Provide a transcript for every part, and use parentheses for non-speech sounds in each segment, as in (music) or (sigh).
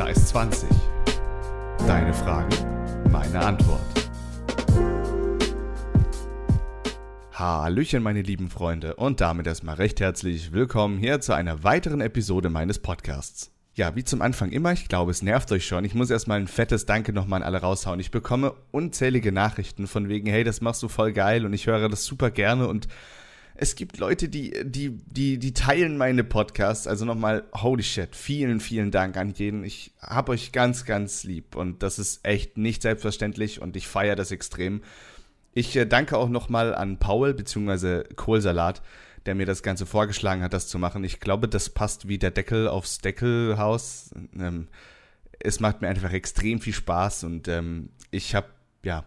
Da ist 20. Deine Fragen, meine Antwort. Hallöchen, meine lieben Freunde, und damit erstmal recht herzlich willkommen hier zu einer weiteren Episode meines Podcasts. Ja, wie zum Anfang immer, ich glaube, es nervt euch schon. Ich muss erstmal ein fettes Danke nochmal an alle raushauen. Ich bekomme unzählige Nachrichten von wegen, hey, das machst du voll geil und ich höre das super gerne und es gibt Leute, die, die, die, die teilen meine Podcasts. Also nochmal, holy shit, vielen, vielen Dank an jeden. Ich hab euch ganz, ganz lieb und das ist echt nicht selbstverständlich und ich feiere das extrem. Ich äh, danke auch nochmal an Paul bzw. Kohlsalat, der mir das Ganze vorgeschlagen hat, das zu machen. Ich glaube, das passt wie der Deckel aufs Deckelhaus. Ähm, es macht mir einfach extrem viel Spaß und ähm, ich habe ja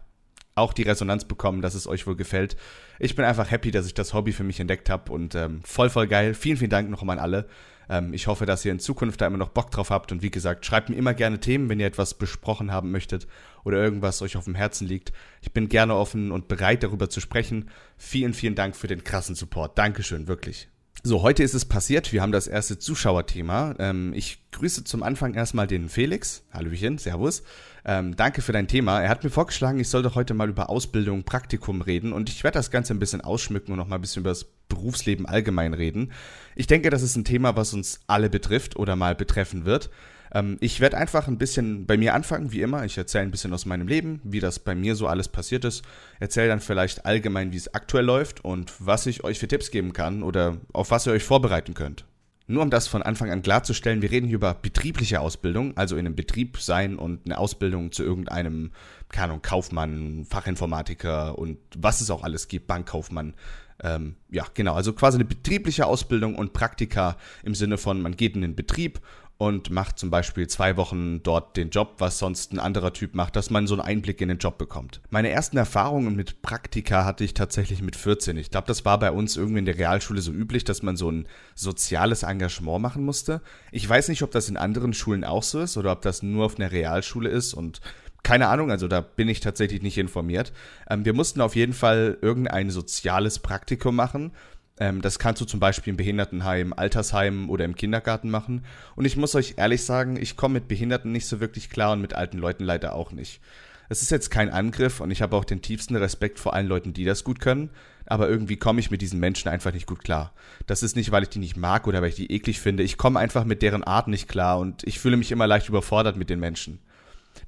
auch die Resonanz bekommen, dass es euch wohl gefällt. Ich bin einfach happy, dass ich das Hobby für mich entdeckt habe und ähm, voll, voll geil. Vielen, vielen Dank nochmal an alle. Ähm, ich hoffe, dass ihr in Zukunft da immer noch Bock drauf habt und wie gesagt, schreibt mir immer gerne Themen, wenn ihr etwas besprochen haben möchtet oder irgendwas euch auf dem Herzen liegt. Ich bin gerne offen und bereit, darüber zu sprechen. Vielen, vielen Dank für den krassen Support. Dankeschön, wirklich. So, heute ist es passiert. Wir haben das erste Zuschauerthema. Ähm, ich grüße zum Anfang erstmal den Felix. Hallöchen, Servus. Ähm, danke für dein Thema. Er hat mir vorgeschlagen, ich soll doch heute mal über Ausbildung, Praktikum reden und ich werde das Ganze ein bisschen ausschmücken und noch mal ein bisschen über das Berufsleben allgemein reden. Ich denke, das ist ein Thema, was uns alle betrifft oder mal betreffen wird. Ähm, ich werde einfach ein bisschen bei mir anfangen, wie immer. Ich erzähle ein bisschen aus meinem Leben, wie das bei mir so alles passiert ist. Erzähle dann vielleicht allgemein, wie es aktuell läuft und was ich euch für Tipps geben kann oder auf was ihr euch vorbereiten könnt. Nur um das von Anfang an klarzustellen, wir reden hier über betriebliche Ausbildung, also in einem Betrieb sein und eine Ausbildung zu irgendeinem, keine Ahnung, Kaufmann, Fachinformatiker und was es auch alles gibt, Bankkaufmann. Ähm, ja, genau, also quasi eine betriebliche Ausbildung und Praktika im Sinne von, man geht in den Betrieb und macht zum Beispiel zwei Wochen dort den Job, was sonst ein anderer Typ macht, dass man so einen Einblick in den Job bekommt. Meine ersten Erfahrungen mit Praktika hatte ich tatsächlich mit 14. Ich glaube, das war bei uns irgendwie in der Realschule so üblich, dass man so ein soziales Engagement machen musste. Ich weiß nicht, ob das in anderen Schulen auch so ist oder ob das nur auf einer Realschule ist und keine Ahnung, also da bin ich tatsächlich nicht informiert. Ähm, wir mussten auf jeden Fall irgendein soziales Praktikum machen ähm, das kannst du zum Beispiel im Behindertenheim, Altersheim oder im Kindergarten machen. Und ich muss euch ehrlich sagen, ich komme mit Behinderten nicht so wirklich klar und mit alten Leuten leider auch nicht. Es ist jetzt kein Angriff und ich habe auch den tiefsten Respekt vor allen Leuten, die das gut können, aber irgendwie komme ich mit diesen Menschen einfach nicht gut klar. Das ist nicht, weil ich die nicht mag oder weil ich die eklig finde. Ich komme einfach mit deren Art nicht klar und ich fühle mich immer leicht überfordert mit den Menschen.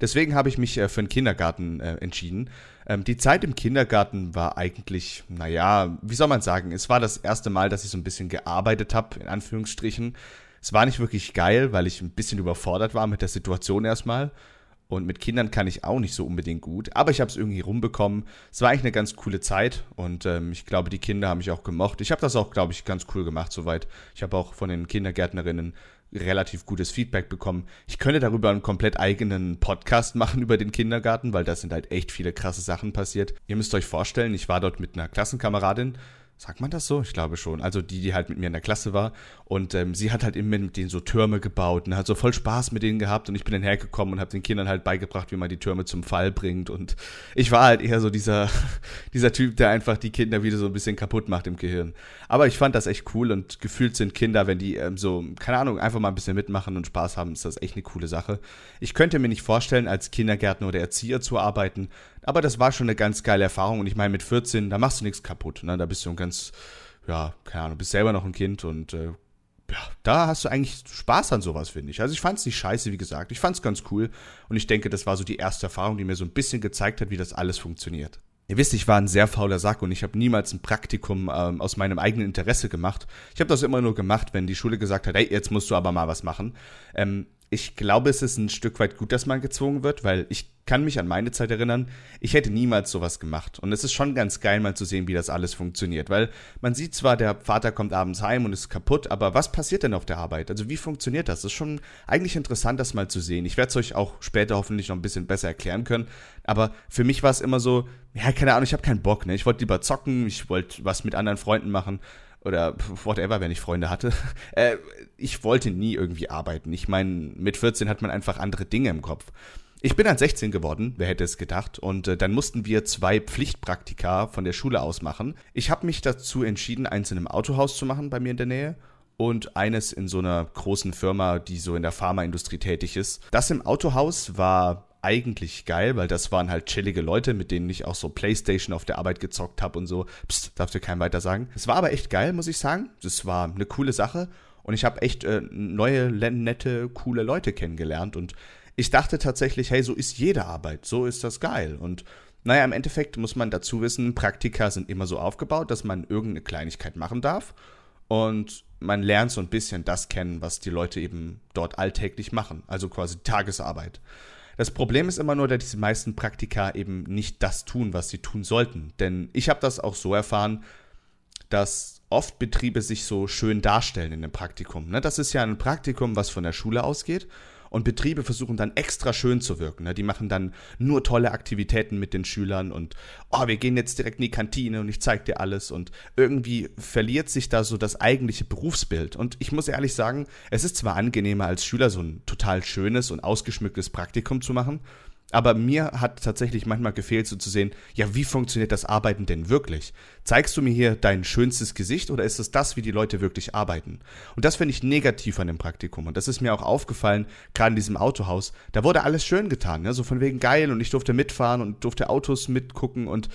Deswegen habe ich mich äh, für einen Kindergarten äh, entschieden. Ähm, die Zeit im Kindergarten war eigentlich, naja, wie soll man sagen, es war das erste Mal, dass ich so ein bisschen gearbeitet habe, in Anführungsstrichen. Es war nicht wirklich geil, weil ich ein bisschen überfordert war mit der Situation erstmal. Und mit Kindern kann ich auch nicht so unbedingt gut. Aber ich habe es irgendwie rumbekommen. Es war eigentlich eine ganz coole Zeit. Und ähm, ich glaube, die Kinder haben mich auch gemocht. Ich habe das auch, glaube ich, ganz cool gemacht soweit. Ich habe auch von den Kindergärtnerinnen relativ gutes Feedback bekommen. Ich könnte darüber einen komplett eigenen Podcast machen über den Kindergarten, weil da sind halt echt viele krasse Sachen passiert. Ihr müsst euch vorstellen, ich war dort mit einer Klassenkameradin Sagt man das so? Ich glaube schon. Also die, die halt mit mir in der Klasse war. Und ähm, sie hat halt immer mit denen so Türme gebaut und hat so voll Spaß mit denen gehabt. Und ich bin dann hergekommen und habe den Kindern halt beigebracht, wie man die Türme zum Fall bringt. Und ich war halt eher so dieser, (laughs) dieser Typ, der einfach die Kinder wieder so ein bisschen kaputt macht im Gehirn. Aber ich fand das echt cool und gefühlt sind Kinder, wenn die ähm, so, keine Ahnung, einfach mal ein bisschen mitmachen und Spaß haben, ist das echt eine coole Sache. Ich könnte mir nicht vorstellen, als Kindergärtner oder Erzieher zu arbeiten, aber das war schon eine ganz geile Erfahrung. Und ich meine, mit 14, da machst du nichts kaputt. Ne? Da bist du ein ganz, ja, keine Ahnung, bist selber noch ein Kind und äh, ja, da hast du eigentlich Spaß an sowas, finde ich. Also ich fand es nicht scheiße, wie gesagt. Ich fand es ganz cool. Und ich denke, das war so die erste Erfahrung, die mir so ein bisschen gezeigt hat, wie das alles funktioniert. Ihr wisst, ich war ein sehr fauler Sack und ich habe niemals ein Praktikum ähm, aus meinem eigenen Interesse gemacht. Ich habe das immer nur gemacht, wenn die Schule gesagt hat, hey, jetzt musst du aber mal was machen. Ähm, ich glaube, es ist ein Stück weit gut, dass man gezwungen wird, weil ich kann mich an meine Zeit erinnern, ich hätte niemals sowas gemacht. Und es ist schon ganz geil, mal zu sehen, wie das alles funktioniert. Weil man sieht zwar, der Vater kommt abends heim und ist kaputt, aber was passiert denn auf der Arbeit? Also wie funktioniert das? Das ist schon eigentlich interessant, das mal zu sehen. Ich werde es euch auch später hoffentlich noch ein bisschen besser erklären können. Aber für mich war es immer so, ja, keine Ahnung, ich habe keinen Bock, ne? Ich wollte lieber zocken, ich wollte was mit anderen Freunden machen oder whatever, wenn ich Freunde hatte. (laughs) Äh, ich wollte nie irgendwie arbeiten. Ich meine, mit 14 hat man einfach andere Dinge im Kopf. Ich bin dann 16 geworden, wer hätte es gedacht, und äh, dann mussten wir zwei Pflichtpraktika von der Schule aus machen. Ich habe mich dazu entschieden, eins in einem Autohaus zu machen bei mir in der Nähe und eines in so einer großen Firma, die so in der Pharmaindustrie tätig ist. Das im Autohaus war eigentlich geil, weil das waren halt chillige Leute, mit denen ich auch so Playstation auf der Arbeit gezockt habe und so. Psst, darfst du keinem weiter sagen. Es war aber echt geil, muss ich sagen. Das war eine coole Sache und ich habe echt äh, neue, nette, coole Leute kennengelernt und ich dachte tatsächlich, hey, so ist jede Arbeit, so ist das geil und naja, im Endeffekt muss man dazu wissen, Praktika sind immer so aufgebaut, dass man irgendeine Kleinigkeit machen darf und man lernt so ein bisschen das kennen, was die Leute eben dort alltäglich machen, also quasi Tagesarbeit. Das Problem ist immer nur, dass die meisten Praktika eben nicht das tun, was sie tun sollten. Denn ich habe das auch so erfahren, dass oft Betriebe sich so schön darstellen in dem Praktikum. Ne? Das ist ja ein Praktikum, was von der Schule ausgeht und Betriebe versuchen dann extra schön zu wirken. Ne? Die machen dann nur tolle Aktivitäten mit den Schülern und, oh, wir gehen jetzt direkt in die Kantine und ich zeig dir alles. Und irgendwie verliert sich da so das eigentliche Berufsbild. Und ich muss ehrlich sagen, es ist zwar angenehmer als Schüler so ein total schönes und ausgeschmücktes Praktikum zu machen, aber mir hat tatsächlich manchmal gefehlt, so zu sehen, ja, wie funktioniert das Arbeiten denn wirklich? Zeigst du mir hier dein schönstes Gesicht oder ist es das, wie die Leute wirklich arbeiten? Und das finde ich negativ an dem Praktikum. Und das ist mir auch aufgefallen, gerade in diesem Autohaus. Da wurde alles schön getan, ne? so von wegen geil und ich durfte mitfahren und durfte Autos mitgucken und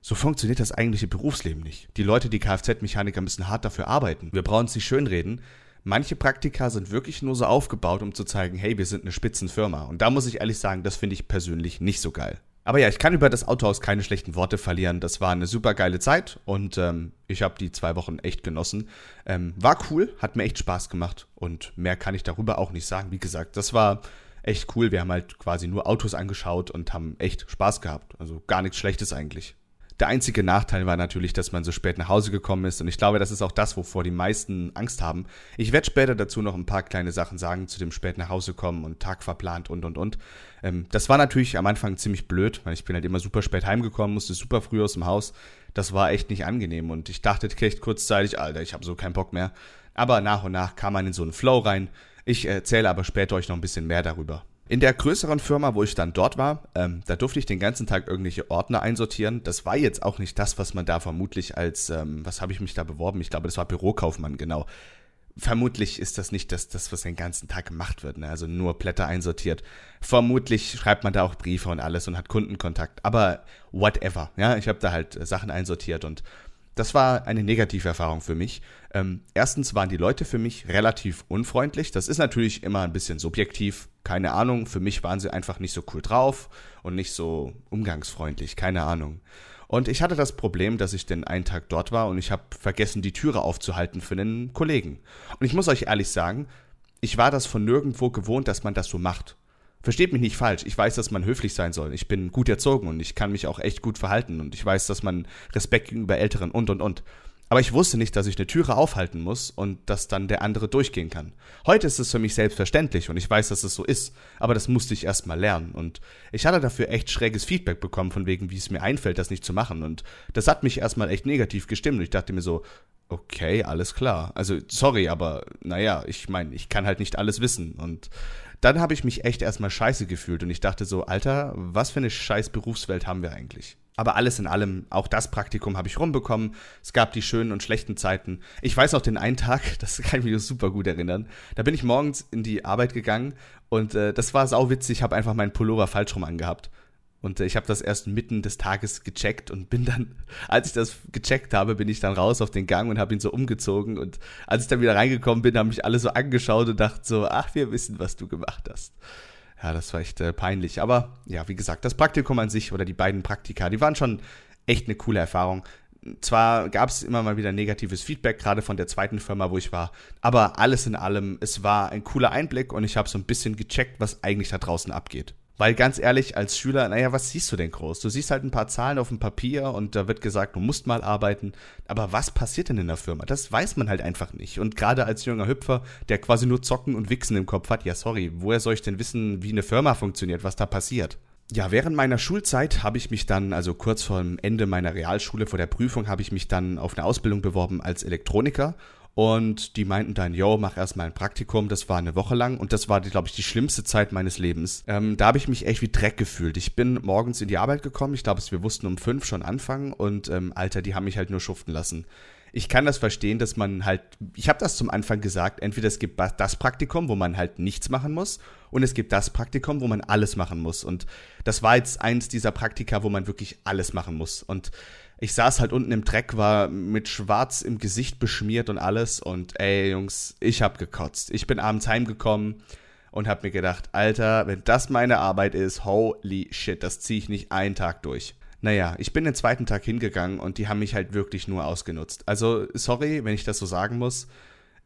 so funktioniert das eigentliche Berufsleben nicht. Die Leute, die Kfz-Mechaniker müssen hart dafür arbeiten. Wir brauchen es nicht schönreden. Manche Praktika sind wirklich nur so aufgebaut, um zu zeigen, hey, wir sind eine Spitzenfirma. Und da muss ich ehrlich sagen, das finde ich persönlich nicht so geil. Aber ja, ich kann über das Autohaus keine schlechten Worte verlieren. Das war eine super geile Zeit und ähm, ich habe die zwei Wochen echt genossen. Ähm, war cool, hat mir echt Spaß gemacht und mehr kann ich darüber auch nicht sagen. Wie gesagt, das war echt cool. Wir haben halt quasi nur Autos angeschaut und haben echt Spaß gehabt. Also gar nichts Schlechtes eigentlich. Der einzige Nachteil war natürlich, dass man so spät nach Hause gekommen ist und ich glaube, das ist auch das, wovor die meisten Angst haben. Ich werde später dazu noch ein paar kleine Sachen sagen zu dem spät nach Hause kommen und Tag verplant und und und. Ähm, das war natürlich am Anfang ziemlich blöd, weil ich bin halt immer super spät heimgekommen, musste super früh aus dem Haus. Das war echt nicht angenehm und ich dachte echt kurzzeitig, Alter, ich habe so keinen Bock mehr. Aber nach und nach kam man in so einen Flow rein. Ich erzähle aber später euch noch ein bisschen mehr darüber. In der größeren Firma, wo ich dann dort war, ähm, da durfte ich den ganzen Tag irgendwelche Ordner einsortieren. Das war jetzt auch nicht das, was man da vermutlich als, ähm, was habe ich mich da beworben? Ich glaube, das war Bürokaufmann, genau. Vermutlich ist das nicht das, das was den ganzen Tag gemacht wird, ne? also nur Blätter einsortiert. Vermutlich schreibt man da auch Briefe und alles und hat Kundenkontakt. Aber whatever, ja, ich habe da halt äh, Sachen einsortiert und das war eine negative Erfahrung für mich. Ähm, erstens waren die Leute für mich relativ unfreundlich. Das ist natürlich immer ein bisschen subjektiv. Keine Ahnung. Für mich waren sie einfach nicht so cool drauf und nicht so umgangsfreundlich. Keine Ahnung. Und ich hatte das Problem, dass ich den einen Tag dort war und ich habe vergessen, die Türe aufzuhalten für einen Kollegen. Und ich muss euch ehrlich sagen, ich war das von nirgendwo gewohnt, dass man das so macht. Versteht mich nicht falsch. Ich weiß, dass man höflich sein soll. Ich bin gut erzogen und ich kann mich auch echt gut verhalten und ich weiß, dass man Respekt gegenüber Älteren und und und. Aber ich wusste nicht, dass ich eine Türe aufhalten muss und dass dann der andere durchgehen kann. Heute ist es für mich selbstverständlich und ich weiß, dass es so ist, aber das musste ich erst mal lernen und ich hatte dafür echt schräges Feedback bekommen von wegen, wie es mir einfällt, das nicht zu machen und das hat mich erstmal echt negativ gestimmt und ich dachte mir so, okay, alles klar. Also sorry, aber naja, ich meine, ich kann halt nicht alles wissen und dann habe ich mich echt erstmal scheiße gefühlt und ich dachte so, Alter, was für eine scheiß Berufswelt haben wir eigentlich? Aber alles in allem, auch das Praktikum habe ich rumbekommen. Es gab die schönen und schlechten Zeiten. Ich weiß noch den einen Tag, (laughs) das kann ich mich super gut erinnern. Da bin ich morgens in die Arbeit gegangen und äh, das war sauwitzig. Ich habe einfach meinen Pullover falsch rum angehabt. Und äh, ich habe das erst mitten des Tages gecheckt und bin dann, (laughs) als ich das gecheckt habe, bin ich dann raus auf den Gang und habe ihn so umgezogen. Und als ich dann wieder reingekommen bin, haben mich alle so angeschaut und dachten so, ach, wir wissen, was du gemacht hast. Ja, das war echt äh, peinlich. Aber ja, wie gesagt, das Praktikum an sich oder die beiden Praktika, die waren schon echt eine coole Erfahrung. Zwar gab es immer mal wieder negatives Feedback, gerade von der zweiten Firma, wo ich war, aber alles in allem, es war ein cooler Einblick und ich habe so ein bisschen gecheckt, was eigentlich da draußen abgeht. Weil ganz ehrlich, als Schüler, naja, was siehst du denn groß? Du siehst halt ein paar Zahlen auf dem Papier und da wird gesagt, du musst mal arbeiten. Aber was passiert denn in der Firma? Das weiß man halt einfach nicht. Und gerade als junger Hüpfer, der quasi nur Zocken und Wichsen im Kopf hat, ja sorry, woher soll ich denn wissen, wie eine Firma funktioniert, was da passiert? Ja, während meiner Schulzeit habe ich mich dann, also kurz vor dem Ende meiner Realschule, vor der Prüfung, habe ich mich dann auf eine Ausbildung beworben als Elektroniker und die meinten dann, yo, mach erstmal ein Praktikum. Das war eine Woche lang und das war, glaube ich, die schlimmste Zeit meines Lebens. Ähm, da habe ich mich echt wie Dreck gefühlt. Ich bin morgens in die Arbeit gekommen. Ich glaube, wir wussten um fünf schon anfangen und ähm, Alter, die haben mich halt nur schuften lassen. ich kann das verstehen, dass man halt, ich habe das zum Anfang gesagt, entweder es gibt das Praktikum, wo man halt nichts machen muss, und es gibt das Praktikum, wo man alles machen muss. Und das war jetzt eins dieser Praktika, wo man wirklich alles machen muss. Und ich saß halt unten im Dreck, war mit Schwarz im Gesicht beschmiert und alles. Und ey, Jungs, ich hab gekotzt. Ich bin abends heimgekommen und hab mir gedacht, Alter, wenn das meine Arbeit ist, holy shit, das zieh ich nicht einen Tag durch. Naja, ich bin den zweiten Tag hingegangen und die haben mich halt wirklich nur ausgenutzt. Also, sorry, wenn ich das so sagen muss.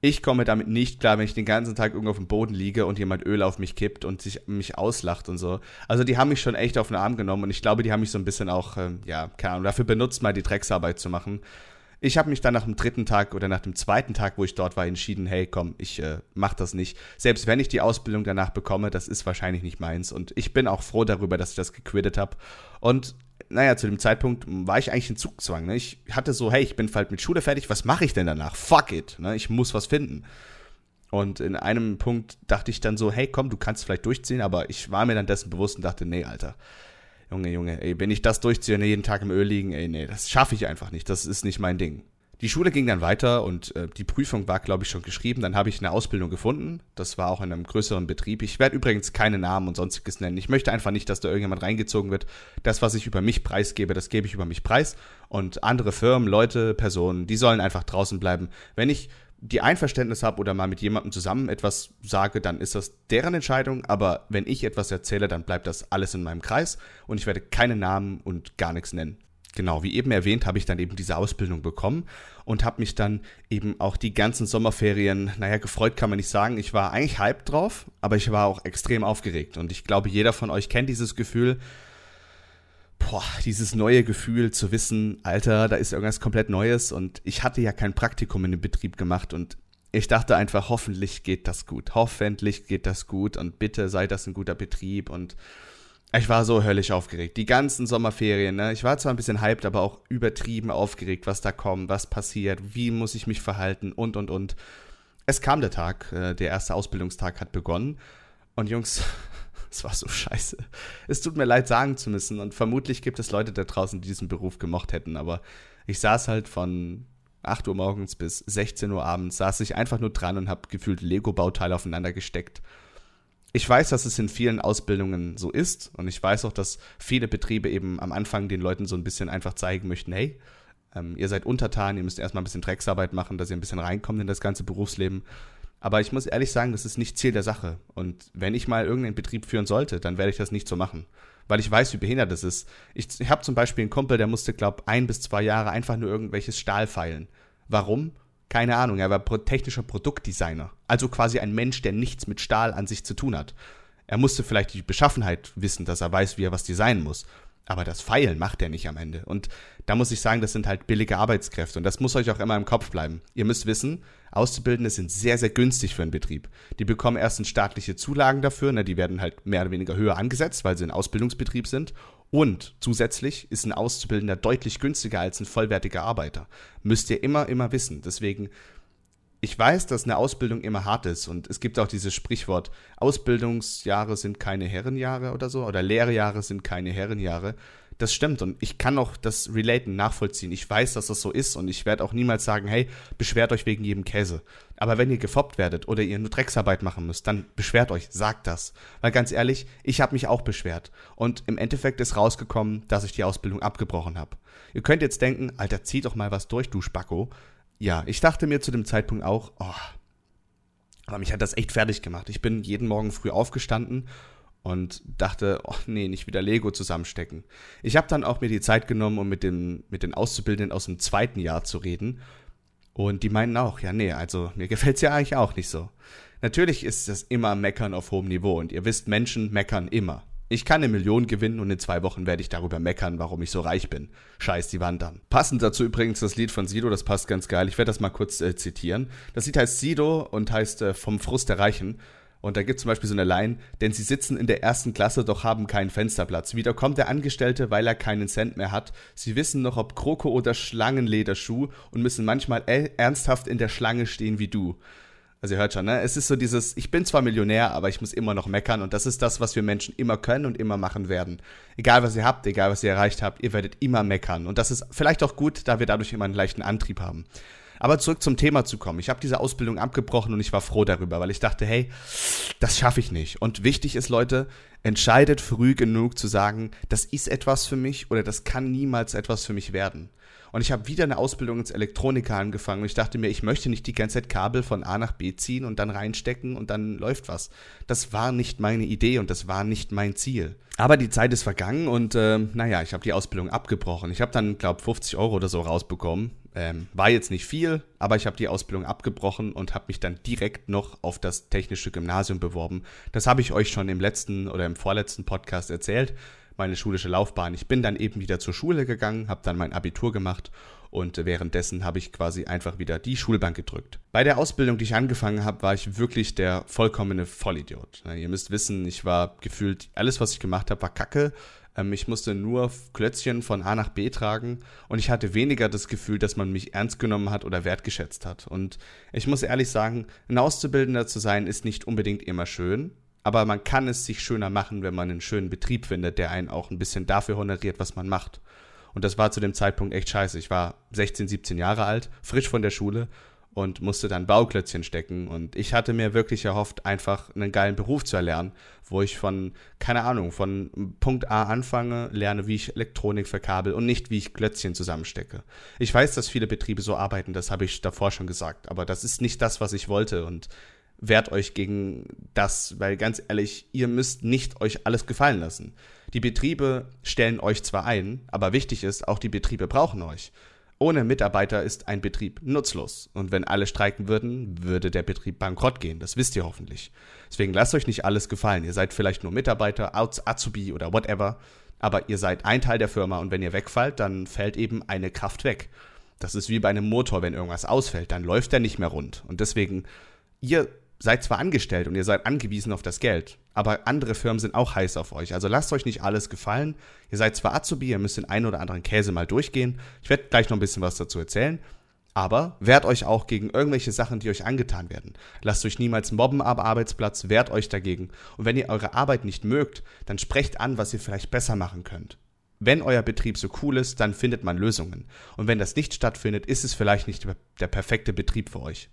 Ich komme damit nicht klar, wenn ich den ganzen Tag irgendwo auf dem Boden liege und jemand Öl auf mich kippt und sich mich auslacht und so. Also die haben mich schon echt auf den Arm genommen und ich glaube, die haben mich so ein bisschen auch, ähm, ja, keine Ahnung, dafür benutzt, mal die Drecksarbeit zu machen. Ich habe mich dann nach dem dritten Tag oder nach dem zweiten Tag, wo ich dort war, entschieden, hey, komm, ich äh, mach das nicht. Selbst wenn ich die Ausbildung danach bekomme, das ist wahrscheinlich nicht meins. Und ich bin auch froh darüber, dass ich das gequittet habe. Und naja, zu dem Zeitpunkt war ich eigentlich in Zugzwang. Ne? Ich hatte so, hey, ich bin bald mit Schule fertig, was mache ich denn danach? Fuck it, ne? ich muss was finden. Und in einem Punkt dachte ich dann so, hey, komm, du kannst vielleicht durchziehen, aber ich war mir dann dessen bewusst und dachte, nee, Alter, Junge, Junge, ey, wenn ich das durchziehe und jeden Tag im Öl liegen, ey, nee, das schaffe ich einfach nicht, das ist nicht mein Ding. Die Schule ging dann weiter und äh, die Prüfung war, glaube ich, schon geschrieben. Dann habe ich eine Ausbildung gefunden. Das war auch in einem größeren Betrieb. Ich werde übrigens keine Namen und sonstiges nennen. Ich möchte einfach nicht, dass da irgendjemand reingezogen wird. Das, was ich über mich preisgebe, das gebe ich über mich preis. Und andere Firmen, Leute, Personen, die sollen einfach draußen bleiben. Wenn ich die Einverständnis habe oder mal mit jemandem zusammen etwas sage, dann ist das deren Entscheidung. Aber wenn ich etwas erzähle, dann bleibt das alles in meinem Kreis und ich werde keine Namen und gar nichts nennen genau, wie eben erwähnt, habe ich dann eben diese Ausbildung bekommen und habe mich dann eben auch die ganzen Sommerferien, naja, gefreut kann man nicht sagen. Ich war eigentlich hyped drauf, aber ich war auch extrem aufgeregt. Und ich glaube, jeder von euch kennt dieses Gefühl, boah, dieses neue Gefühl zu wissen, Alter, da ist irgendwas komplett Neues und ich hatte ja kein Praktikum in dem Betrieb gemacht und ich dachte einfach, hoffentlich geht das gut. Hoffentlich geht das gut und bitte sei das ein guter Betrieb und ich war so höllisch aufgeregt. Die ganzen Sommerferien, ne? Ich war zwar ein bisschen hyped, aber auch übertrieben aufgeregt, was da kommt, was passiert, wie muss ich mich verhalten und und und. Es kam der Tag, äh, der erste Ausbildungstag hat begonnen. Und Jungs, (laughs) es war so scheiße. Es tut mir leid, sagen zu müssen. Und vermutlich gibt es Leute da draußen, die diesen Beruf gemocht hätten. Aber ich saß halt von 8 Uhr morgens bis 16 Uhr abends, saß ich einfach nur dran und habe gefühlt Lego-Bauteile aufeinander gesteckt ich weiß, dass es in vielen Ausbildungen so ist und ich weiß auch, dass viele Betriebe eben am Anfang den Leuten so ein bisschen einfach zeigen möchten, hey, ähm, ihr seid untertan, ihr müsst erstmal ein bisschen Drecksarbeit machen, dass ihr ein bisschen reinkommt in das ganze Berufsleben. Aber ich muss ehrlich sagen, das ist nicht Ziel der Sache. Und wenn ich mal irgendeinen Betrieb führen sollte, dann werde ich das nicht so machen. Weil ich weiß, wie behindert es ist. Ich, ich habe zum Beispiel einen Kumpel, der musste, glaube ein bis zwei Jahre einfach nur irgendwelches Stahl feilen. Warum? Keine Ahnung, er war technischer Produktdesigner. Also quasi ein Mensch, der nichts mit Stahl an sich zu tun hat. Er musste vielleicht die Beschaffenheit wissen, dass er weiß, wie er was designen muss. Aber das Feilen macht er nicht am Ende. Und da muss ich sagen, das sind halt billige Arbeitskräfte. Und das muss euch auch immer im Kopf bleiben. Ihr müsst wissen, Auszubildende sind sehr, sehr günstig für einen Betrieb. Die bekommen erstens staatliche Zulagen dafür, ne, die werden halt mehr oder weniger höher angesetzt, weil sie ein Ausbildungsbetrieb sind. Und zusätzlich ist ein Auszubildender deutlich günstiger als ein vollwertiger Arbeiter. Müsst ihr immer, immer wissen. Deswegen, ich weiß, dass eine Ausbildung immer hart ist und es gibt auch dieses Sprichwort, Ausbildungsjahre sind keine Herrenjahre oder so, oder Lehrjahre sind keine Herrenjahre das stimmt und ich kann auch das Relaten nachvollziehen. Ich weiß, dass das so ist und ich werde auch niemals sagen, hey, beschwert euch wegen jedem Käse. Aber wenn ihr gefoppt werdet oder ihr nur Drecksarbeit machen müsst, dann beschwert euch, sagt das. Weil ganz ehrlich, ich habe mich auch beschwert und im Endeffekt ist rausgekommen, dass ich die Ausbildung abgebrochen habe. Ihr könnt jetzt denken, Alter, zieh doch mal was durch, du Spacko. Ja, ich dachte mir zu dem Zeitpunkt auch, oh, aber mich hat das echt fertig gemacht. Ich bin jeden Morgen früh aufgestanden und dachte, oh nee, nicht wieder Lego zusammenstecken. Ich habe dann auch mir die Zeit genommen, um mit den, mit den Auszubildenden aus dem zweiten Jahr zu reden. Und die meinen auch, ja, nee, also mir gefällt's ja eigentlich auch nicht so. Natürlich ist das immer Meckern auf hohem Niveau und ihr wisst, Menschen meckern immer. Ich kann eine Million gewinnen und in zwei Wochen werde ich darüber meckern, warum ich so reich bin. Scheiß die Wand an. Passend dazu übrigens das Lied von Sido, das passt ganz geil. Ich werde das mal kurz äh, zitieren. Das Lied heißt Sido und heißt äh, Vom Frust der Reichen. Und da gibt es zum Beispiel so eine Line, denn sie sitzen in der ersten Klasse, doch haben keinen Fensterplatz. Wieder kommt der Angestellte, weil er keinen Cent mehr hat. Sie wissen noch, ob Kroko oder Schlangenlederschuh und müssen manchmal ernsthaft in der Schlange stehen wie du. Also ihr hört schon, ne? Es ist so dieses, ich bin zwar Millionär, aber ich muss immer noch meckern und das ist das, was wir Menschen immer können und immer machen werden. Egal was ihr habt, egal was ihr erreicht habt, ihr werdet immer meckern. Und das ist vielleicht auch gut, da wir dadurch immer einen leichten Antrieb haben. Aber zurück zum Thema zu kommen. Ich habe diese Ausbildung abgebrochen und ich war froh darüber, weil ich dachte, hey, das schaffe ich nicht. Und wichtig ist, Leute, entscheidet früh genug zu sagen, das ist etwas für mich oder das kann niemals etwas für mich werden. Und ich habe wieder eine Ausbildung ins Elektroniker angefangen und ich dachte mir, ich möchte nicht die ganze Zeit Kabel von A nach B ziehen und dann reinstecken und dann läuft was. Das war nicht meine Idee und das war nicht mein Ziel. Aber die Zeit ist vergangen und äh, naja, ich habe die Ausbildung abgebrochen. Ich habe dann, glaube 50 Euro oder so rausbekommen. Ähm, war jetzt nicht viel, aber ich habe die Ausbildung abgebrochen und habe mich dann direkt noch auf das technische Gymnasium beworben. Das habe ich euch schon im letzten oder im vorletzten Podcast erzählt meine schulische Laufbahn. Ich bin dann eben wieder zur Schule gegangen, habe dann mein Abitur gemacht und währenddessen habe ich quasi einfach wieder die Schulbank gedrückt. Bei der Ausbildung, die ich angefangen habe, war ich wirklich der vollkommene Vollidiot. Ihr müsst wissen, ich war gefühlt, alles, was ich gemacht habe, war Kacke. Ähm, ich musste nur Klötzchen von A nach B tragen und ich hatte weniger das Gefühl, dass man mich ernst genommen hat oder wertgeschätzt hat. Und ich muss ehrlich sagen, ein Auszubildender zu sein ist nicht unbedingt immer schön aber man kann es sich schöner machen, wenn man einen schönen Betrieb findet, der einen auch ein bisschen dafür honoriert, was man macht. Und das war zu dem Zeitpunkt echt scheiße. Ich war 16, 17 Jahre alt, frisch von der Schule und musste dann Bauklötzchen stecken. Und ich hatte mir wirklich erhofft, einfach einen geilen Beruf zu erlernen, wo ich von, keine Ahnung, von Punkt A anfange, lerne, wie ich Elektronik verkabel und nicht, wie ich Klötzchen zusammenstecke. Ich weiß, dass viele Betriebe so arbeiten, das habe ich davor schon gesagt, aber das ist nicht das, was ich wollte. Und wehrt euch gegen das, weil ganz ehrlich, ihr müsst nicht euch alles gefallen lassen. Die Betriebe stellen euch zwar ein, aber wichtig ist, auch die Betriebe brauchen euch. Ohne Mitarbeiter ist ein Betrieb nutzlos. Und wenn alle streiken würden, würde der Betrieb bankrott gehen. Das wisst ihr hoffentlich. Deswegen lasst euch nicht alles gefallen. Ihr seid vielleicht nur Mitarbeiter, Azubi oder whatever. Aber ihr seid ein Teil der Firma und wenn ihr wegfallt, dann fällt eben eine Kraft weg. Das ist wie bei einem Motor, wenn irgendwas ausfällt, dann läuft er nicht mehr rund. Und deswegen, ihr seid zwar angestellt und ihr seid angewiesen auf das Geld, aber andere Firmen sind auch heiß auf euch. Also lasst euch nicht alles gefallen. Ihr seid zwar Azubi, ihr müsst den einen oder anderen Käse mal durchgehen. Ich werde gleich noch ein bisschen was dazu erzählen. Aber wehrt euch auch gegen irgendwelche Sachen, die euch angetan werden. Lasst euch niemals mobben am Arbeitsplatz, wehrt euch dagegen. Und wenn ihr eure Arbeit nicht mögt, dann sprecht an, was ihr vielleicht besser machen könnt. Wenn euer Betrieb so cool ist, dann findet man Lösungen. Und wenn das nicht stattfindet, ist es vielleicht nicht der perfekte Betrieb für euch.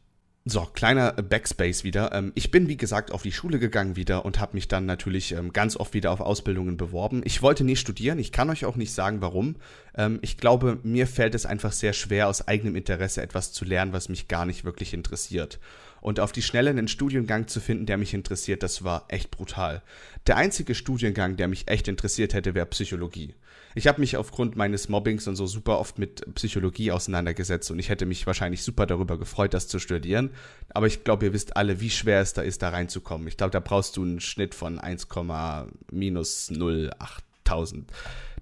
So, kleiner Backspace wieder. Ähm, ich bin, wie gesagt, auf die Schule gegangen wieder und habe mich dann natürlich ähm, ganz oft wieder auf Ausbildungen beworben. Ich wollte nie studieren, ich kann euch auch nicht sagen, warum. Ähm, ich glaube, mir fällt es einfach sehr schwer, aus eigenem Interesse etwas zu lernen, was mich gar nicht wirklich interessiert. Und auf die Schnelle einen Studiengang zu finden, der mich interessiert, das war echt brutal. Der einzige Studiengang, der mich echt interessiert hätte, wäre Psychologie. Ich habe mich aufgrund meines Mobbings und so super oft mit Psychologie auseinandergesetzt und ich hätte mich wahrscheinlich super darüber gefreut, das zu studieren. Aber ich glaube, ihr wisst alle, wie schwer es da ist, da reinzukommen. Ich glaube, da brauchst du einen Schnitt von 1, minus 08000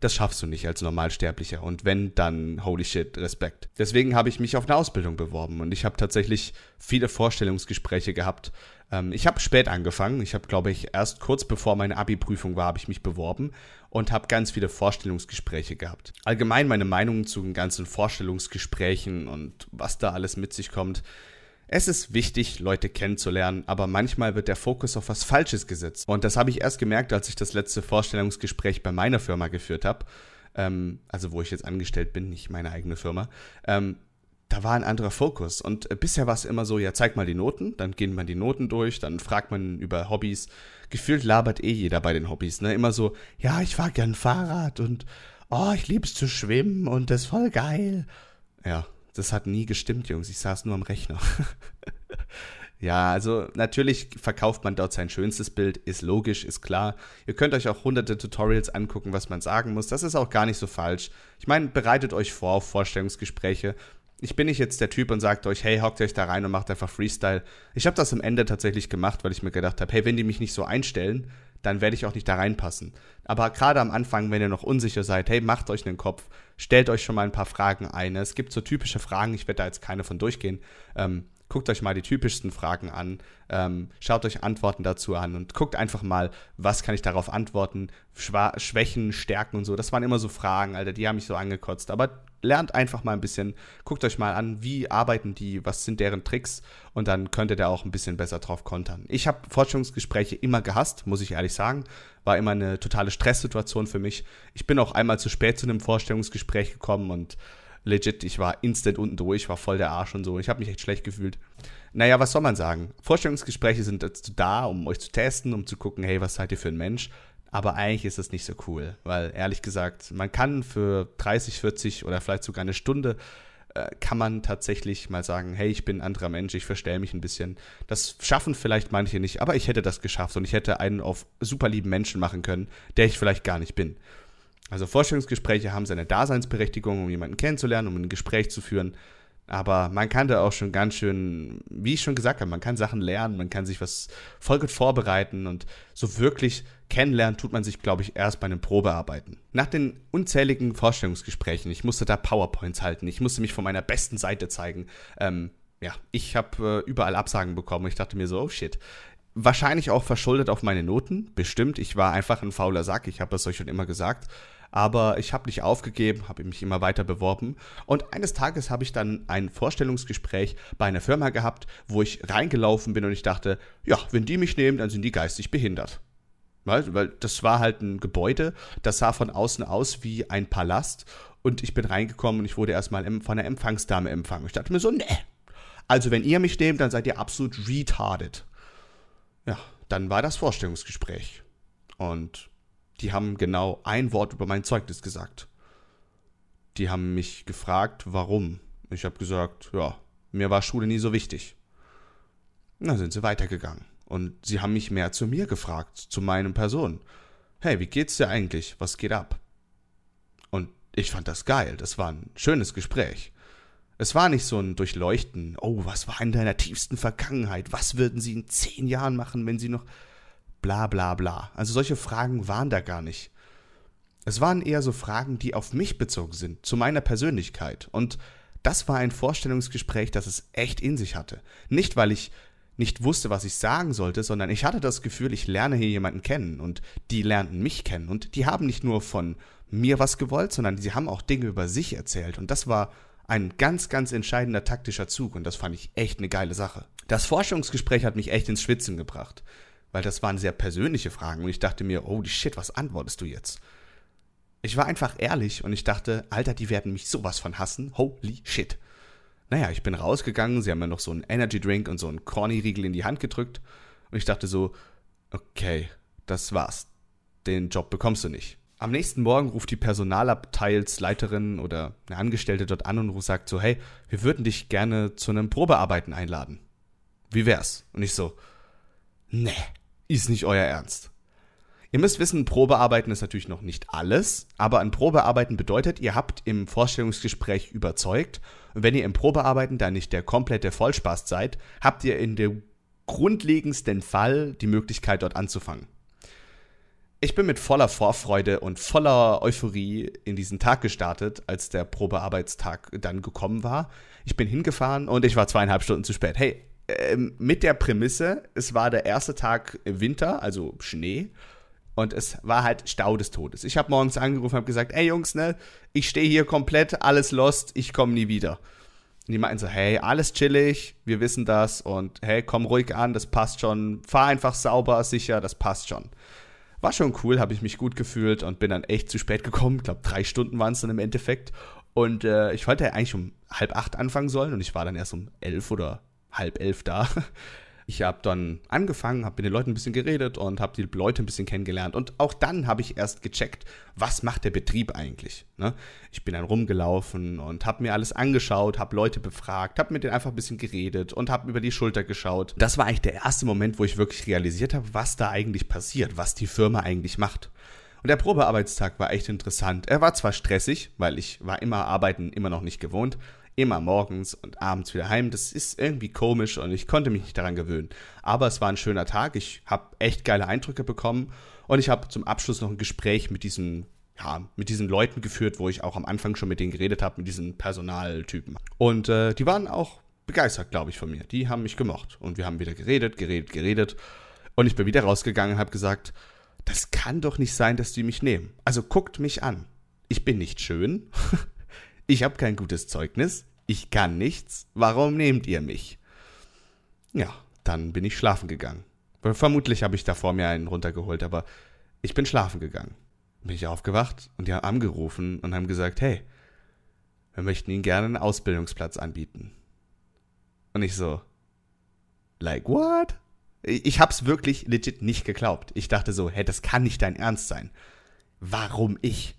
das schaffst du nicht als Normalsterblicher. Und wenn, dann holy shit, Respekt. Deswegen habe ich mich auf eine Ausbildung beworben und ich habe tatsächlich viele Vorstellungsgespräche gehabt. Ähm, ich habe spät angefangen. Ich habe, glaube ich, erst kurz bevor meine Abi-Prüfung war, habe ich mich beworben und habe ganz viele Vorstellungsgespräche gehabt. Allgemein meine Meinung zu den ganzen Vorstellungsgesprächen und was da alles mit sich kommt es ist wichtig, Leute kennenzulernen, aber manchmal wird der Fokus auf was Falsches gesetzt. Und das habe ich erst gemerkt, als ich das letzte Vorstellungsgespräch bei meiner Firma geführt habe. Ähm, also wo ich jetzt angestellt bin, nicht meine eigene Firma. Ähm, da war ein anderer Fokus. Und äh, bisher war es immer so, ja, zeig mal die Noten, dann gehen man die Noten durch, dann fragt man über Hobbys. Gefühlt labert eh jeder bei den Hobbys, ne? Immer so, ja, ich fahr gern Fahrrad und oh, ich lieb's zu schwimmen und das ist voll geil. Ja, das hat nie gestimmt, Jungs. Ich saß nur am Rechner. (laughs) ja, also natürlich verkauft man dort sein schönstes Bild, ist logisch, ist klar. Ihr könnt euch auch hunderte Tutorials angucken, was man sagen muss. Das ist auch gar nicht so falsch. Ich meine, bereitet euch vor auf Vorstellungsgespräche. Ich bin nicht jetzt der Typ und sagt euch, hey, hockt euch da rein und macht einfach Freestyle. Ich habe das am Ende tatsächlich gemacht, weil ich mir gedacht habe, hey, wenn die mich nicht so einstellen, dann werde ich auch nicht da reinpassen. Aber gerade am Anfang, wenn ihr noch unsicher seid, hey, macht euch einen Kopf, stellt euch schon mal ein paar Fragen ein. Es gibt so typische Fragen, ich werde da jetzt keine von durchgehen. Ähm, guckt euch mal die typischsten Fragen an, ähm, schaut euch Antworten dazu an und guckt einfach mal, was kann ich darauf antworten, Schwa Schwächen, Stärken und so. Das waren immer so Fragen, Alter, die haben mich so angekotzt. Aber lernt einfach mal ein bisschen, guckt euch mal an, wie arbeiten die, was sind deren Tricks und dann könnt ihr auch ein bisschen besser drauf kontern. Ich habe Forschungsgespräche immer gehasst, muss ich ehrlich sagen. War immer eine totale Stresssituation für mich. Ich bin auch einmal zu spät zu einem Vorstellungsgespräch gekommen und legit, ich war instant unten durch, war voll der Arsch und so. Ich habe mich echt schlecht gefühlt. Naja, was soll man sagen? Vorstellungsgespräche sind dazu da, um euch zu testen, um zu gucken, hey, was seid ihr für ein Mensch? Aber eigentlich ist das nicht so cool, weil ehrlich gesagt, man kann für 30, 40 oder vielleicht sogar eine Stunde äh, kann man tatsächlich mal sagen, hey, ich bin ein anderer Mensch, ich verstelle mich ein bisschen. Das schaffen vielleicht manche nicht, aber ich hätte das geschafft und ich hätte einen auf super lieben Menschen machen können, der ich vielleicht gar nicht bin. Also Vorstellungsgespräche haben seine Daseinsberechtigung, um jemanden kennenzulernen, um ein Gespräch zu führen. Aber man kann da auch schon ganz schön, wie ich schon gesagt habe, man kann Sachen lernen, man kann sich was voll gut vorbereiten und so wirklich kennenlernen tut man sich, glaube ich, erst bei einem Probearbeiten. Nach den unzähligen Vorstellungsgesprächen, ich musste da PowerPoints halten, ich musste mich von meiner besten Seite zeigen. Ähm, ja, ich habe äh, überall Absagen bekommen. Ich dachte mir so, oh shit. Wahrscheinlich auch verschuldet auf meine Noten, bestimmt. Ich war einfach ein fauler Sack, ich habe das euch schon immer gesagt aber ich habe nicht aufgegeben, habe mich immer weiter beworben und eines Tages habe ich dann ein Vorstellungsgespräch bei einer Firma gehabt, wo ich reingelaufen bin und ich dachte, ja, wenn die mich nehmen, dann sind die geistig behindert. Weil, das war halt ein Gebäude, das sah von außen aus wie ein Palast und ich bin reingekommen und ich wurde erstmal von der Empfangsdame empfangen. Ich dachte mir so, ne. Also wenn ihr mich nehmt, dann seid ihr absolut retarded. Ja, dann war das Vorstellungsgespräch. Und die haben genau ein Wort über mein Zeugnis gesagt. Die haben mich gefragt, warum. Ich habe gesagt, ja, mir war Schule nie so wichtig. dann sind sie weitergegangen. Und sie haben mich mehr zu mir gefragt, zu meinen Person. Hey, wie geht's dir eigentlich? Was geht ab? Und ich fand das geil. Das war ein schönes Gespräch. Es war nicht so ein Durchleuchten. Oh, was war in deiner tiefsten Vergangenheit? Was würden sie in zehn Jahren machen, wenn sie noch bla bla bla. Also solche Fragen waren da gar nicht. Es waren eher so Fragen, die auf mich bezogen sind, zu meiner Persönlichkeit. Und das war ein Vorstellungsgespräch, das es echt in sich hatte. Nicht, weil ich nicht wusste, was ich sagen sollte, sondern ich hatte das Gefühl, ich lerne hier jemanden kennen und die lernten mich kennen und die haben nicht nur von mir was gewollt, sondern sie haben auch Dinge über sich erzählt und das war ein ganz, ganz entscheidender taktischer Zug und das fand ich echt eine geile Sache. Das Forschungsgespräch hat mich echt ins Schwitzen gebracht weil das waren sehr persönliche Fragen und ich dachte mir, holy shit, was antwortest du jetzt? Ich war einfach ehrlich und ich dachte, Alter, die werden mich sowas von hassen. Holy shit. Naja, ich bin rausgegangen, sie haben mir noch so einen Energy Drink und so einen Corny-Riegel in die Hand gedrückt und ich dachte so, okay, das war's. Den Job bekommst du nicht. Am nächsten Morgen ruft die Personalabteilsleiterin oder eine Angestellte dort an und sagt so, hey, wir würden dich gerne zu einem Probearbeiten einladen. Wie wär's? Und ich so, nee, ist nicht euer Ernst. Ihr müsst wissen, Probearbeiten ist natürlich noch nicht alles, aber ein Probearbeiten bedeutet, ihr habt im Vorstellungsgespräch überzeugt und wenn ihr im Probearbeiten dann nicht der komplette Vollspaß seid, habt ihr in dem grundlegendsten Fall die Möglichkeit dort anzufangen. Ich bin mit voller Vorfreude und voller Euphorie in diesen Tag gestartet, als der Probearbeitstag dann gekommen war. Ich bin hingefahren und ich war zweieinhalb Stunden zu spät. Hey, mit der Prämisse, es war der erste Tag Winter, also Schnee. Und es war halt Stau des Todes. Ich habe morgens angerufen und habe gesagt, ey Jungs, ne, ich stehe hier komplett, alles lost, ich komme nie wieder. Und die meinten so, hey, alles chillig, wir wissen das und hey, komm ruhig an, das passt schon. Fahr einfach sauber, sicher, das passt schon. War schon cool, habe ich mich gut gefühlt und bin dann echt zu spät gekommen. Ich glaube, drei Stunden waren es dann im Endeffekt. Und äh, ich wollte ja eigentlich um halb acht anfangen sollen und ich war dann erst um elf oder halb elf da. Ich habe dann angefangen, habe mit den Leuten ein bisschen geredet und habe die Leute ein bisschen kennengelernt. Und auch dann habe ich erst gecheckt, was macht der Betrieb eigentlich. Ne? Ich bin dann rumgelaufen und habe mir alles angeschaut, habe Leute befragt, habe mit denen einfach ein bisschen geredet und habe über die Schulter geschaut. Das war eigentlich der erste Moment, wo ich wirklich realisiert habe, was da eigentlich passiert, was die Firma eigentlich macht. Und der Probearbeitstag war echt interessant. Er war zwar stressig, weil ich war immer arbeiten immer noch nicht gewohnt, immer morgens und abends wieder heim. Das ist irgendwie komisch und ich konnte mich nicht daran gewöhnen. Aber es war ein schöner Tag. Ich habe echt geile Eindrücke bekommen und ich habe zum Abschluss noch ein Gespräch mit diesen ja, mit diesen Leuten geführt, wo ich auch am Anfang schon mit denen geredet habe, mit diesen Personaltypen. Und äh, die waren auch begeistert, glaube ich, von mir. Die haben mich gemocht. Und wir haben wieder geredet, geredet, geredet. Und ich bin wieder rausgegangen und habe gesagt, das kann doch nicht sein, dass die mich nehmen. Also guckt mich an. Ich bin nicht schön. (laughs) Ich habe kein gutes Zeugnis, ich kann nichts, warum nehmt ihr mich? Ja, dann bin ich schlafen gegangen. Vermutlich habe ich da vor mir einen runtergeholt, aber ich bin schlafen gegangen. Bin ich aufgewacht und die haben angerufen und haben gesagt, hey, wir möchten Ihnen gerne einen Ausbildungsplatz anbieten. Und ich so, like what? Ich hab's wirklich legit nicht geglaubt. Ich dachte so, hey, das kann nicht dein Ernst sein. Warum ich?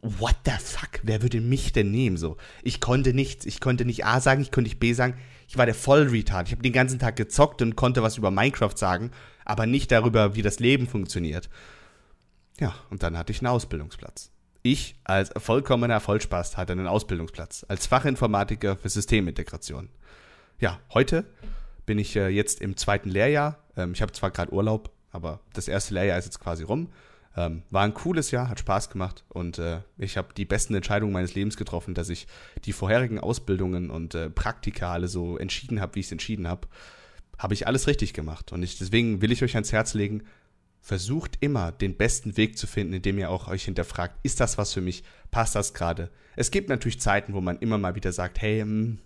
What the fuck? Wer würde mich denn nehmen so? Ich konnte nichts. Ich konnte nicht A sagen, ich konnte nicht B sagen. Ich war der Vollretard. Ich habe den ganzen Tag gezockt und konnte was über Minecraft sagen, aber nicht darüber, wie das Leben funktioniert. Ja, und dann hatte ich einen Ausbildungsplatz. Ich als vollkommener Vollspaß hatte einen Ausbildungsplatz als Fachinformatiker für Systemintegration. Ja, heute bin ich äh, jetzt im zweiten Lehrjahr. Ähm, ich habe zwar gerade Urlaub, aber das erste Lehrjahr ist jetzt quasi rum. Ähm, war ein cooles Jahr, hat Spaß gemacht und äh, ich habe die besten Entscheidungen meines Lebens getroffen, dass ich die vorherigen Ausbildungen und äh, Praktika alle so entschieden habe, wie ich es entschieden habe. Habe ich alles richtig gemacht und ich, deswegen will ich euch ans Herz legen, versucht immer den besten Weg zu finden, indem ihr auch euch hinterfragt, ist das was für mich? Passt das gerade? Es gibt natürlich Zeiten, wo man immer mal wieder sagt, hey, hm,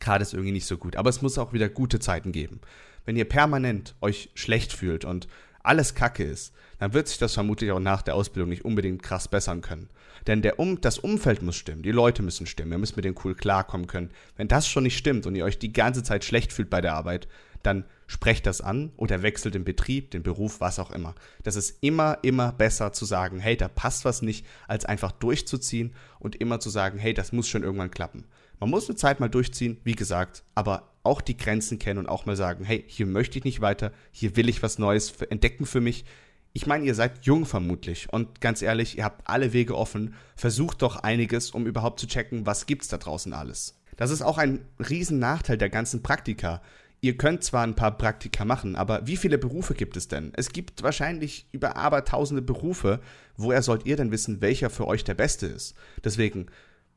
gerade ist irgendwie nicht so gut. Aber es muss auch wieder gute Zeiten geben. Wenn ihr permanent euch schlecht fühlt und alles Kacke ist, dann wird sich das vermutlich auch nach der Ausbildung nicht unbedingt krass bessern können. Denn der um, das Umfeld muss stimmen, die Leute müssen stimmen, ihr müsst mit denen cool klarkommen können. Wenn das schon nicht stimmt und ihr euch die ganze Zeit schlecht fühlt bei der Arbeit, dann sprecht das an oder wechselt den Betrieb, den Beruf, was auch immer. Das ist immer, immer besser zu sagen, hey, da passt was nicht, als einfach durchzuziehen und immer zu sagen, hey, das muss schon irgendwann klappen. Man muss eine Zeit mal durchziehen, wie gesagt, aber auch die Grenzen kennen und auch mal sagen, hey, hier möchte ich nicht weiter, hier will ich was Neues entdecken für mich. Ich meine, ihr seid jung vermutlich und ganz ehrlich, ihr habt alle Wege offen. Versucht doch einiges, um überhaupt zu checken, was gibt's da draußen alles. Das ist auch ein riesen Nachteil der ganzen Praktika. Ihr könnt zwar ein paar Praktika machen, aber wie viele Berufe gibt es denn? Es gibt wahrscheinlich über abertausende Berufe. Woher sollt ihr denn wissen, welcher für euch der beste ist? Deswegen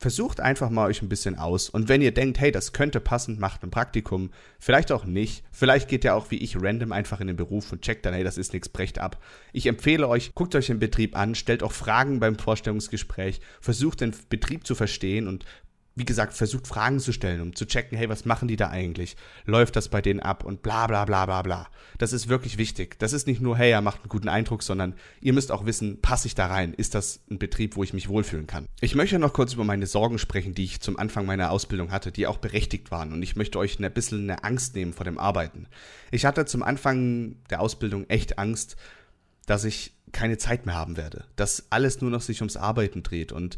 versucht einfach mal euch ein bisschen aus. Und wenn ihr denkt, hey, das könnte passen, macht ein Praktikum. Vielleicht auch nicht. Vielleicht geht ihr auch wie ich random einfach in den Beruf und checkt dann, hey, das ist nichts, brecht ab. Ich empfehle euch, guckt euch den Betrieb an, stellt auch Fragen beim Vorstellungsgespräch, versucht den Betrieb zu verstehen und wie gesagt, versucht Fragen zu stellen, um zu checken, hey, was machen die da eigentlich? Läuft das bei denen ab und bla bla bla bla bla. Das ist wirklich wichtig. Das ist nicht nur, hey, er macht einen guten Eindruck, sondern ihr müsst auch wissen, passe ich da rein? Ist das ein Betrieb, wo ich mich wohlfühlen kann? Ich möchte noch kurz über meine Sorgen sprechen, die ich zum Anfang meiner Ausbildung hatte, die auch berechtigt waren. Und ich möchte euch ein bisschen eine Angst nehmen vor dem Arbeiten. Ich hatte zum Anfang der Ausbildung echt Angst, dass ich keine Zeit mehr haben werde. Dass alles nur noch sich ums Arbeiten dreht und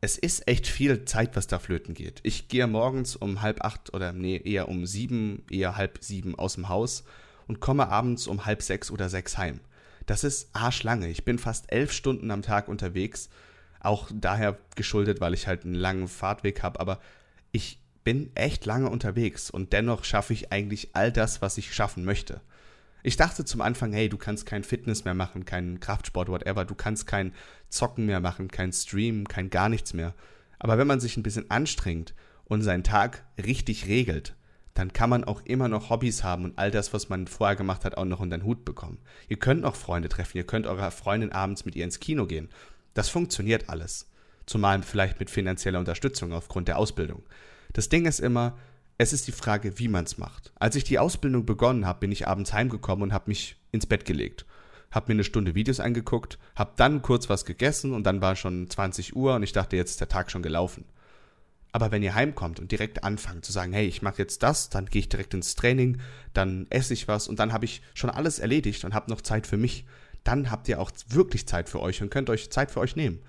es ist echt viel Zeit, was da flöten geht. Ich gehe morgens um halb acht oder nee, eher um sieben, eher halb sieben aus dem Haus und komme abends um halb sechs oder sechs heim. Das ist arschlange. Ich bin fast elf Stunden am Tag unterwegs. Auch daher geschuldet, weil ich halt einen langen Fahrtweg habe. Aber ich bin echt lange unterwegs und dennoch schaffe ich eigentlich all das, was ich schaffen möchte. Ich dachte zum Anfang, hey, du kannst kein Fitness mehr machen, keinen Kraftsport, whatever, du kannst kein Zocken mehr machen, kein Stream, kein gar nichts mehr. Aber wenn man sich ein bisschen anstrengt und seinen Tag richtig regelt, dann kann man auch immer noch Hobbys haben und all das, was man vorher gemacht hat, auch noch unter den Hut bekommen. Ihr könnt noch Freunde treffen, ihr könnt eurer Freundin abends mit ihr ins Kino gehen. Das funktioniert alles. Zumal vielleicht mit finanzieller Unterstützung aufgrund der Ausbildung. Das Ding ist immer, es ist die Frage, wie man es macht. Als ich die Ausbildung begonnen habe, bin ich abends heimgekommen und habe mich ins Bett gelegt. Habe mir eine Stunde Videos angeguckt, habe dann kurz was gegessen und dann war schon 20 Uhr und ich dachte, jetzt ist der Tag schon gelaufen. Aber wenn ihr heimkommt und direkt anfangt zu sagen, hey, ich mache jetzt das, dann gehe ich direkt ins Training, dann esse ich was und dann habe ich schon alles erledigt und habe noch Zeit für mich, dann habt ihr auch wirklich Zeit für euch und könnt euch Zeit für euch nehmen.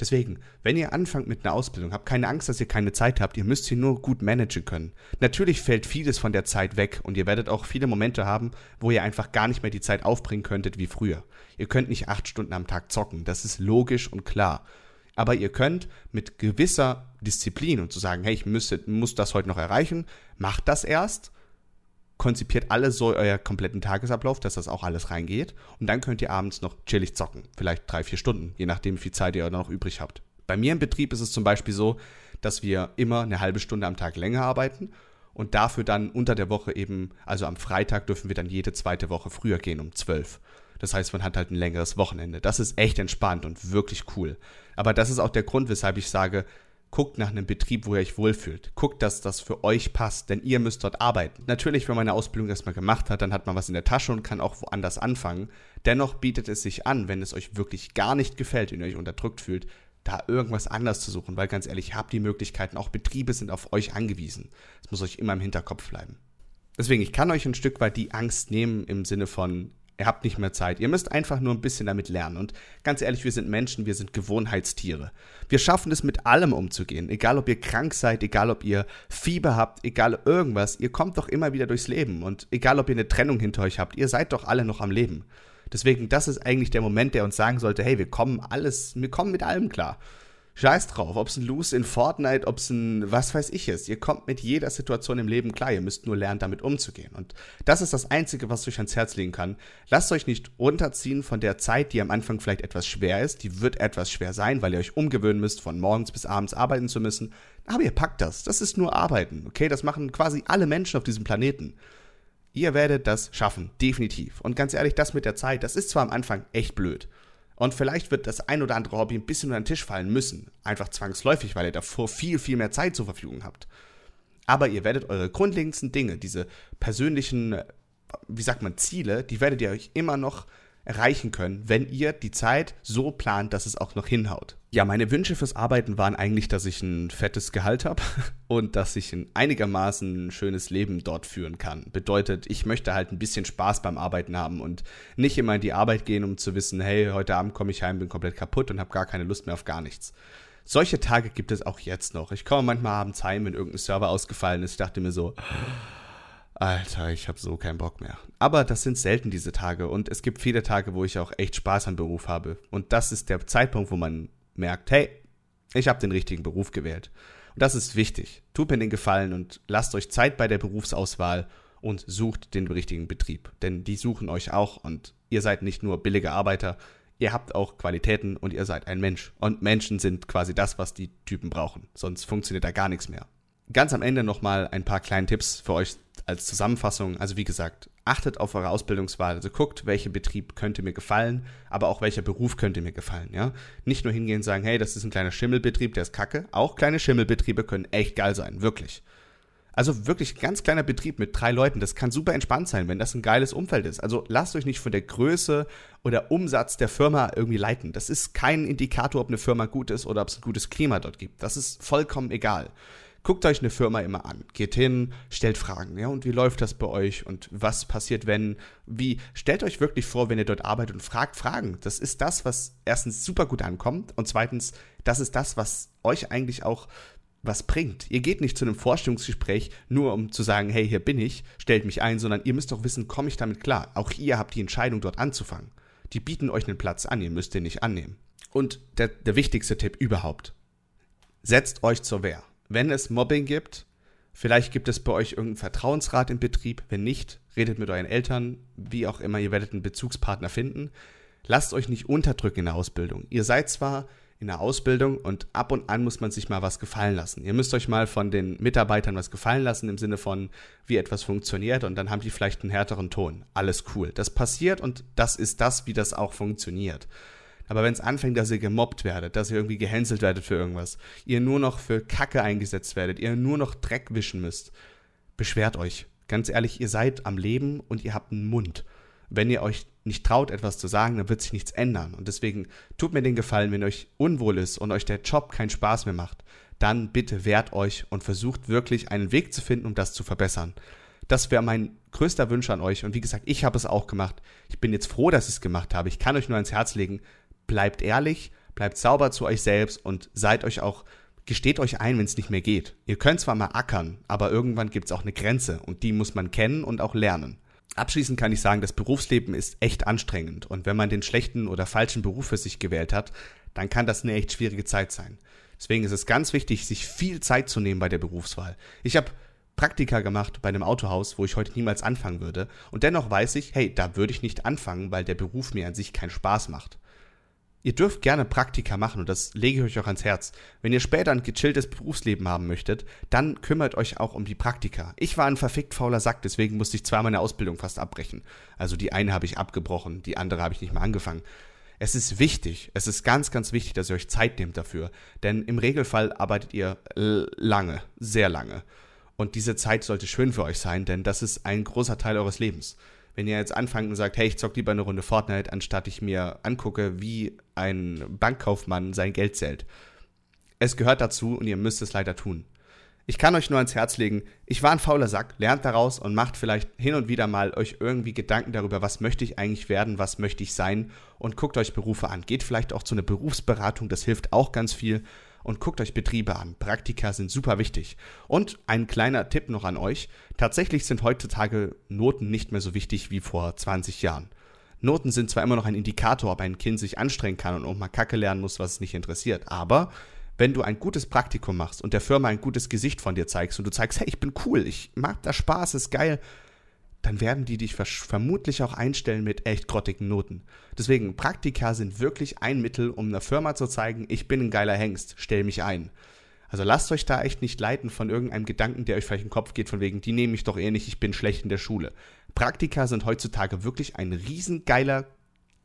Deswegen, wenn ihr anfangt mit einer Ausbildung, habt keine Angst, dass ihr keine Zeit habt, ihr müsst sie nur gut managen können. Natürlich fällt vieles von der Zeit weg und ihr werdet auch viele Momente haben, wo ihr einfach gar nicht mehr die Zeit aufbringen könntet wie früher. Ihr könnt nicht acht Stunden am Tag zocken, das ist logisch und klar. Aber ihr könnt mit gewisser Disziplin und zu sagen, hey, ich müsste, muss das heute noch erreichen, macht das erst konzipiert alles so euer kompletten Tagesablauf, dass das auch alles reingeht. Und dann könnt ihr abends noch chillig zocken. Vielleicht drei, vier Stunden, je nachdem, wie viel Zeit ihr noch übrig habt. Bei mir im Betrieb ist es zum Beispiel so, dass wir immer eine halbe Stunde am Tag länger arbeiten und dafür dann unter der Woche eben, also am Freitag dürfen wir dann jede zweite Woche früher gehen um zwölf. Das heißt, man hat halt ein längeres Wochenende. Das ist echt entspannt und wirklich cool. Aber das ist auch der Grund, weshalb ich sage, guckt nach einem Betrieb, wo ihr euch wohlfühlt. Guckt, dass das für euch passt, denn ihr müsst dort arbeiten. Natürlich, wenn man eine Ausbildung erstmal gemacht hat, dann hat man was in der Tasche und kann auch woanders anfangen. Dennoch bietet es sich an, wenn es euch wirklich gar nicht gefällt und ihr euch unterdrückt fühlt, da irgendwas anders zu suchen, weil ganz ehrlich, ihr habt die Möglichkeiten, auch Betriebe sind auf euch angewiesen. Das muss euch immer im Hinterkopf bleiben. Deswegen, ich kann euch ein Stück weit die Angst nehmen im Sinne von, Ihr habt nicht mehr Zeit. Ihr müsst einfach nur ein bisschen damit lernen. Und ganz ehrlich, wir sind Menschen, wir sind Gewohnheitstiere. Wir schaffen es mit allem umzugehen. Egal ob ihr krank seid, egal ob ihr Fieber habt, egal irgendwas. Ihr kommt doch immer wieder durchs Leben. Und egal ob ihr eine Trennung hinter euch habt, ihr seid doch alle noch am Leben. Deswegen, das ist eigentlich der Moment, der uns sagen sollte, hey, wir kommen alles, wir kommen mit allem klar. Scheiß drauf, ob es ein Loose in Fortnite, ob es ein was weiß ich ist. Ihr kommt mit jeder Situation im Leben klar. Ihr müsst nur lernen, damit umzugehen. Und das ist das Einzige, was euch ans Herz legen kann. Lasst euch nicht runterziehen von der Zeit, die am Anfang vielleicht etwas schwer ist. Die wird etwas schwer sein, weil ihr euch umgewöhnen müsst, von morgens bis abends arbeiten zu müssen. Aber ihr packt das. Das ist nur Arbeiten. Okay, das machen quasi alle Menschen auf diesem Planeten. Ihr werdet das schaffen, definitiv. Und ganz ehrlich, das mit der Zeit, das ist zwar am Anfang echt blöd. Und vielleicht wird das ein oder andere Hobby ein bisschen unter den Tisch fallen müssen. Einfach zwangsläufig, weil ihr davor viel, viel mehr Zeit zur Verfügung habt. Aber ihr werdet eure grundlegendsten Dinge, diese persönlichen, wie sagt man, Ziele, die werdet ihr euch immer noch erreichen können, wenn ihr die Zeit so plant, dass es auch noch hinhaut. Ja, meine Wünsche fürs Arbeiten waren eigentlich, dass ich ein fettes Gehalt habe (laughs) und dass ich ein einigermaßen schönes Leben dort führen kann. Bedeutet, ich möchte halt ein bisschen Spaß beim Arbeiten haben und nicht immer in die Arbeit gehen, um zu wissen, hey, heute Abend komme ich heim, bin komplett kaputt und habe gar keine Lust mehr auf gar nichts. Solche Tage gibt es auch jetzt noch. Ich komme manchmal abends heim, wenn irgendein Server ausgefallen ist. Ich dachte mir so, Alter, ich habe so keinen Bock mehr. Aber das sind selten diese Tage und es gibt viele Tage, wo ich auch echt Spaß am Beruf habe. Und das ist der Zeitpunkt, wo man merkt, hey, ich habe den richtigen Beruf gewählt. Und das ist wichtig. Tut mir den Gefallen und lasst euch Zeit bei der Berufsauswahl und sucht den richtigen Betrieb. Denn die suchen euch auch und ihr seid nicht nur billige Arbeiter, ihr habt auch Qualitäten und ihr seid ein Mensch. Und Menschen sind quasi das, was die Typen brauchen. Sonst funktioniert da gar nichts mehr. Ganz am Ende nochmal ein paar kleine Tipps für euch als Zusammenfassung, also wie gesagt, achtet auf eure Ausbildungswahl. Also guckt, welcher Betrieb könnte mir gefallen, aber auch welcher Beruf könnte mir gefallen, ja. Nicht nur hingehen und sagen, hey, das ist ein kleiner Schimmelbetrieb, der ist kacke. Auch kleine Schimmelbetriebe können echt geil sein, wirklich. Also wirklich ganz kleiner Betrieb mit drei Leuten, das kann super entspannt sein, wenn das ein geiles Umfeld ist. Also lasst euch nicht von der Größe oder Umsatz der Firma irgendwie leiten. Das ist kein Indikator, ob eine Firma gut ist oder ob es ein gutes Klima dort gibt. Das ist vollkommen egal. Guckt euch eine Firma immer an. Geht hin, stellt Fragen. Ja, und wie läuft das bei euch? Und was passiert, wenn? Wie? Stellt euch wirklich vor, wenn ihr dort arbeitet und fragt Fragen. Das ist das, was erstens super gut ankommt und zweitens, das ist das, was euch eigentlich auch was bringt. Ihr geht nicht zu einem Vorstellungsgespräch nur um zu sagen, hey, hier bin ich, stellt mich ein, sondern ihr müsst doch wissen, komme ich damit klar. Auch ihr habt die Entscheidung, dort anzufangen. Die bieten euch einen Platz an, ihr müsst den nicht annehmen. Und der, der wichtigste Tipp überhaupt. Setzt euch zur Wehr wenn es Mobbing gibt, vielleicht gibt es bei euch irgendeinen Vertrauensrat im Betrieb. Wenn nicht, redet mit euren Eltern, wie auch immer, ihr werdet einen Bezugspartner finden. Lasst euch nicht unterdrücken in der Ausbildung. Ihr seid zwar in der Ausbildung und ab und an muss man sich mal was gefallen lassen. Ihr müsst euch mal von den Mitarbeitern was gefallen lassen im Sinne von, wie etwas funktioniert und dann haben die vielleicht einen härteren Ton. Alles cool. Das passiert und das ist das, wie das auch funktioniert. Aber wenn es anfängt, dass ihr gemobbt werdet, dass ihr irgendwie gehänselt werdet für irgendwas, ihr nur noch für Kacke eingesetzt werdet, ihr nur noch Dreck wischen müsst, beschwert euch. Ganz ehrlich, ihr seid am Leben und ihr habt einen Mund. Wenn ihr euch nicht traut, etwas zu sagen, dann wird sich nichts ändern. Und deswegen tut mir den Gefallen, wenn euch unwohl ist und euch der Job keinen Spaß mehr macht, dann bitte wehrt euch und versucht wirklich einen Weg zu finden, um das zu verbessern. Das wäre mein größter Wunsch an euch. Und wie gesagt, ich habe es auch gemacht. Ich bin jetzt froh, dass ich es gemacht habe. Ich kann euch nur ans Herz legen, bleibt ehrlich, bleibt sauber zu euch selbst und seid euch auch, gesteht euch ein, wenn es nicht mehr geht. Ihr könnt zwar mal ackern, aber irgendwann gibt es auch eine Grenze und die muss man kennen und auch lernen. Abschließend kann ich sagen, das Berufsleben ist echt anstrengend und wenn man den schlechten oder falschen Beruf für sich gewählt hat, dann kann das eine echt schwierige Zeit sein. Deswegen ist es ganz wichtig, sich viel Zeit zu nehmen bei der Berufswahl. Ich habe Praktika gemacht bei einem Autohaus, wo ich heute niemals anfangen würde. Und dennoch weiß ich, hey, da würde ich nicht anfangen, weil der Beruf mir an sich keinen Spaß macht. Ihr dürft gerne Praktika machen und das lege ich euch auch ans Herz. Wenn ihr später ein gechilltes Berufsleben haben möchtet, dann kümmert euch auch um die Praktika. Ich war ein verfickt fauler Sack, deswegen musste ich zweimal meine Ausbildung fast abbrechen. Also die eine habe ich abgebrochen, die andere habe ich nicht mehr angefangen. Es ist wichtig, es ist ganz, ganz wichtig, dass ihr euch Zeit nehmt dafür. Denn im Regelfall arbeitet ihr lange, sehr lange. Und diese Zeit sollte schön für euch sein, denn das ist ein großer Teil eures Lebens. Wenn ihr jetzt anfangt und sagt, hey, ich zock lieber eine Runde Fortnite, anstatt ich mir angucke, wie ein Bankkaufmann sein Geld zählt. Es gehört dazu und ihr müsst es leider tun. Ich kann euch nur ans Herz legen, ich war ein fauler Sack, lernt daraus und macht vielleicht hin und wieder mal euch irgendwie Gedanken darüber, was möchte ich eigentlich werden, was möchte ich sein und guckt euch Berufe an. Geht vielleicht auch zu einer Berufsberatung, das hilft auch ganz viel und guckt euch Betriebe an. Praktika sind super wichtig. Und ein kleiner Tipp noch an euch. Tatsächlich sind heutzutage Noten nicht mehr so wichtig wie vor 20 Jahren. Noten sind zwar immer noch ein Indikator, ob ein Kind sich anstrengen kann und auch mal Kacke lernen muss, was es nicht interessiert, aber wenn du ein gutes Praktikum machst und der Firma ein gutes Gesicht von dir zeigst und du zeigst, hey, ich bin cool, ich mag da Spaß, ist geil, dann werden die dich vermutlich auch einstellen mit echt grottigen Noten. Deswegen, Praktika sind wirklich ein Mittel, um einer Firma zu zeigen, ich bin ein geiler Hengst, stell mich ein. Also lasst euch da echt nicht leiten von irgendeinem Gedanken, der euch vielleicht den Kopf geht, von wegen, die nehme ich doch eh nicht, ich bin schlecht in der Schule. Praktika sind heutzutage wirklich ein riesengeiler,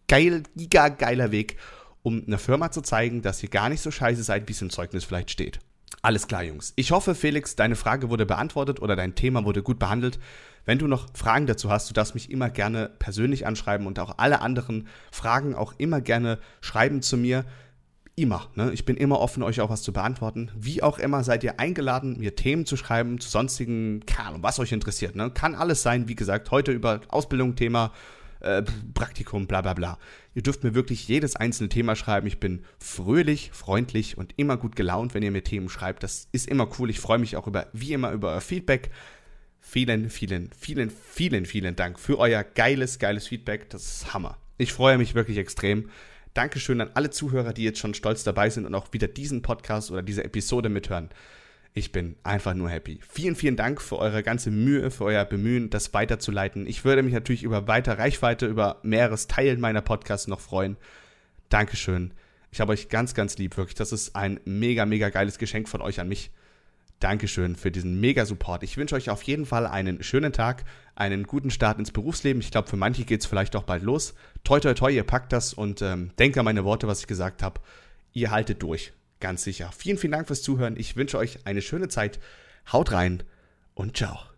geil, giga geiler Weg, um einer Firma zu zeigen, dass ihr gar nicht so scheiße seid, wie es im Zeugnis vielleicht steht. Alles klar, Jungs. Ich hoffe, Felix, deine Frage wurde beantwortet oder dein Thema wurde gut behandelt. Wenn du noch Fragen dazu hast, du darfst mich immer gerne persönlich anschreiben und auch alle anderen Fragen auch immer gerne schreiben zu mir. Immer. Ne? Ich bin immer offen, euch auch was zu beantworten. Wie auch immer seid ihr eingeladen, mir Themen zu schreiben zu sonstigen, keine was euch interessiert. Ne? Kann alles sein, wie gesagt, heute über Ausbildung, Thema, äh, Praktikum, bla bla bla. Ihr dürft mir wirklich jedes einzelne Thema schreiben. Ich bin fröhlich, freundlich und immer gut gelaunt, wenn ihr mir Themen schreibt. Das ist immer cool. Ich freue mich auch über, wie immer, über euer Feedback. Vielen, vielen, vielen, vielen, vielen Dank für euer geiles, geiles Feedback. Das ist Hammer. Ich freue mich wirklich extrem. Dankeschön an alle Zuhörer, die jetzt schon stolz dabei sind und auch wieder diesen Podcast oder diese Episode mithören. Ich bin einfach nur happy. Vielen, vielen Dank für eure ganze Mühe, für euer Bemühen, das weiterzuleiten. Ich würde mich natürlich über weiter Reichweite, über mehreres Teilen meiner Podcasts noch freuen. Dankeschön. Ich habe euch ganz, ganz lieb, wirklich. Das ist ein mega, mega geiles Geschenk von euch an mich. Dankeschön für diesen mega Support. Ich wünsche euch auf jeden Fall einen schönen Tag, einen guten Start ins Berufsleben. Ich glaube, für manche geht es vielleicht auch bald los. Toi, toi, toi, ihr packt das und ähm, denkt an meine Worte, was ich gesagt habe. Ihr haltet durch, ganz sicher. Vielen, vielen Dank fürs Zuhören. Ich wünsche euch eine schöne Zeit. Haut rein und ciao.